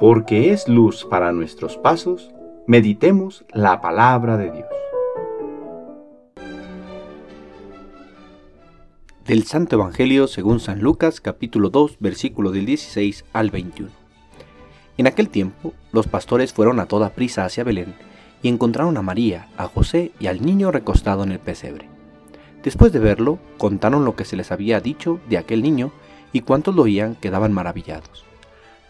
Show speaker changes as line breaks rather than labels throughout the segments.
porque es luz para nuestros pasos, meditemos la palabra de Dios.
Del Santo Evangelio según San Lucas capítulo 2 versículo del 16 al 21. En aquel tiempo los pastores fueron a toda prisa hacia Belén y encontraron a María, a José y al niño recostado en el pesebre. Después de verlo, contaron lo que se les había dicho de aquel niño y cuantos lo oían quedaban maravillados.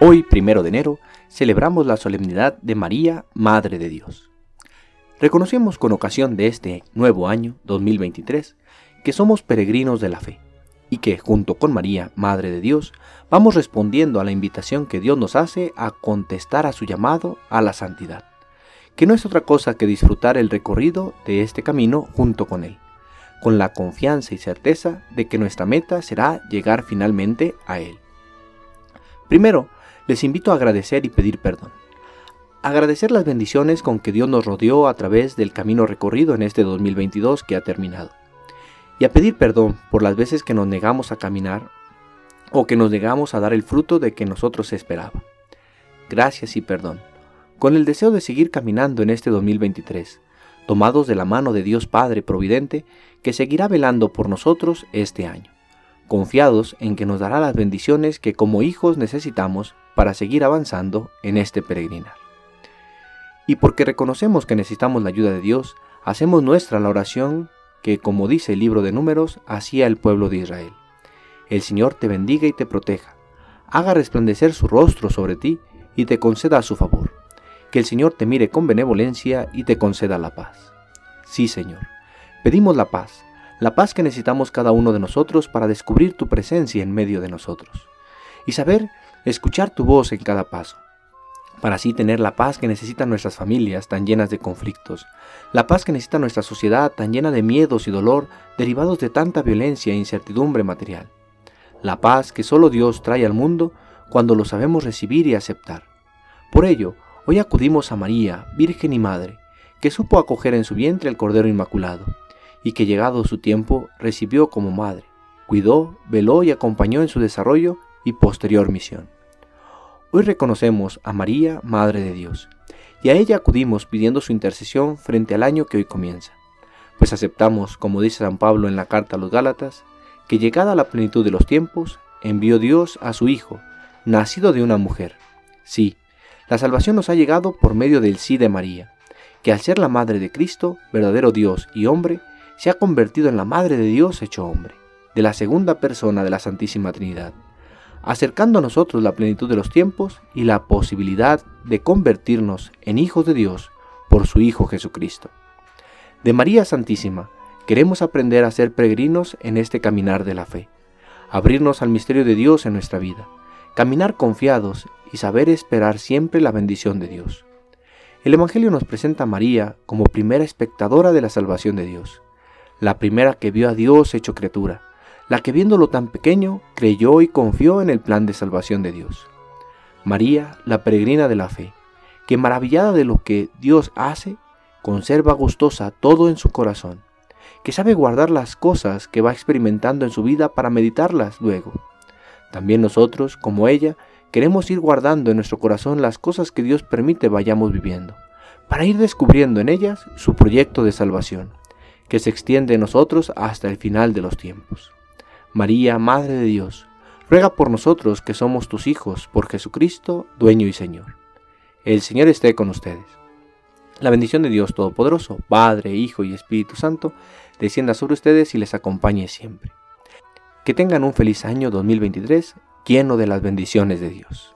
Hoy, primero de enero, celebramos la solemnidad de María, Madre de Dios. Reconocemos con ocasión de este nuevo año, 2023, que somos peregrinos de la fe y que, junto con María, Madre de Dios, vamos respondiendo a la invitación que Dios nos hace a contestar a su llamado a la santidad, que no es otra cosa que disfrutar el recorrido de este camino junto con Él, con la confianza y certeza de que nuestra meta será llegar finalmente a Él. Primero, les invito a agradecer y pedir perdón. Agradecer las bendiciones con que Dios nos rodeó a través del camino recorrido en este 2022 que ha terminado. Y a pedir perdón por las veces que nos negamos a caminar o que nos negamos a dar el fruto de que nosotros esperaba. Gracias y perdón. Con el deseo de seguir caminando en este 2023, tomados de la mano de Dios Padre Providente, que seguirá velando por nosotros este año confiados en que nos dará las bendiciones que como hijos necesitamos para seguir avanzando en este peregrinar. Y porque reconocemos que necesitamos la ayuda de Dios, hacemos nuestra la oración que, como dice el libro de números, hacía el pueblo de Israel. El Señor te bendiga y te proteja, haga resplandecer su rostro sobre ti y te conceda su favor. Que el Señor te mire con benevolencia y te conceda la paz. Sí, Señor, pedimos la paz, la paz que necesitamos cada uno de nosotros para descubrir tu presencia en medio de nosotros y saber escuchar tu voz en cada paso, para así tener la paz que necesitan nuestras familias tan llenas de conflictos, la paz que necesita nuestra sociedad tan llena de miedos y dolor derivados de tanta violencia e incertidumbre material, la paz que solo Dios trae al mundo cuando lo sabemos recibir y aceptar. Por ello, hoy acudimos a María, Virgen y Madre, que supo acoger en su vientre el Cordero Inmaculado, y que llegado su tiempo recibió como madre, cuidó, veló y acompañó en su desarrollo y posterior misión. Hoy reconocemos a María, Madre de Dios, y a ella acudimos pidiendo su intercesión frente al año que hoy comienza, pues aceptamos, como dice San Pablo en la carta a los Gálatas, que llegada la plenitud de los tiempos, envió Dios a su Hijo, nacido de una mujer. Sí, la salvación nos ha llegado por medio del sí de María, que al ser la Madre de Cristo, verdadero Dios y hombre, se ha convertido en la Madre de Dios hecho hombre, de la segunda persona de la Santísima Trinidad, acercando a nosotros la plenitud de los tiempos y la posibilidad de convertirnos en hijos de Dios por su Hijo Jesucristo. De María Santísima, queremos aprender a ser peregrinos en este caminar de la fe, abrirnos al misterio de Dios en nuestra vida, caminar confiados y saber esperar siempre la bendición de Dios. El Evangelio nos presenta a María como primera espectadora de la salvación de Dios la primera que vio a Dios hecho criatura, la que viéndolo tan pequeño creyó y confió en el plan de salvación de Dios. María, la peregrina de la fe, que maravillada de lo que Dios hace, conserva gustosa todo en su corazón, que sabe guardar las cosas que va experimentando en su vida para meditarlas luego. También nosotros, como ella, queremos ir guardando en nuestro corazón las cosas que Dios permite vayamos viviendo, para ir descubriendo en ellas su proyecto de salvación que se extiende en nosotros hasta el final de los tiempos. María, Madre de Dios, ruega por nosotros que somos tus hijos, por Jesucristo, dueño y Señor. El Señor esté con ustedes. La bendición de Dios Todopoderoso, Padre, Hijo y Espíritu Santo, descienda sobre ustedes y les acompañe siempre. Que tengan un feliz año 2023 lleno de las bendiciones de Dios.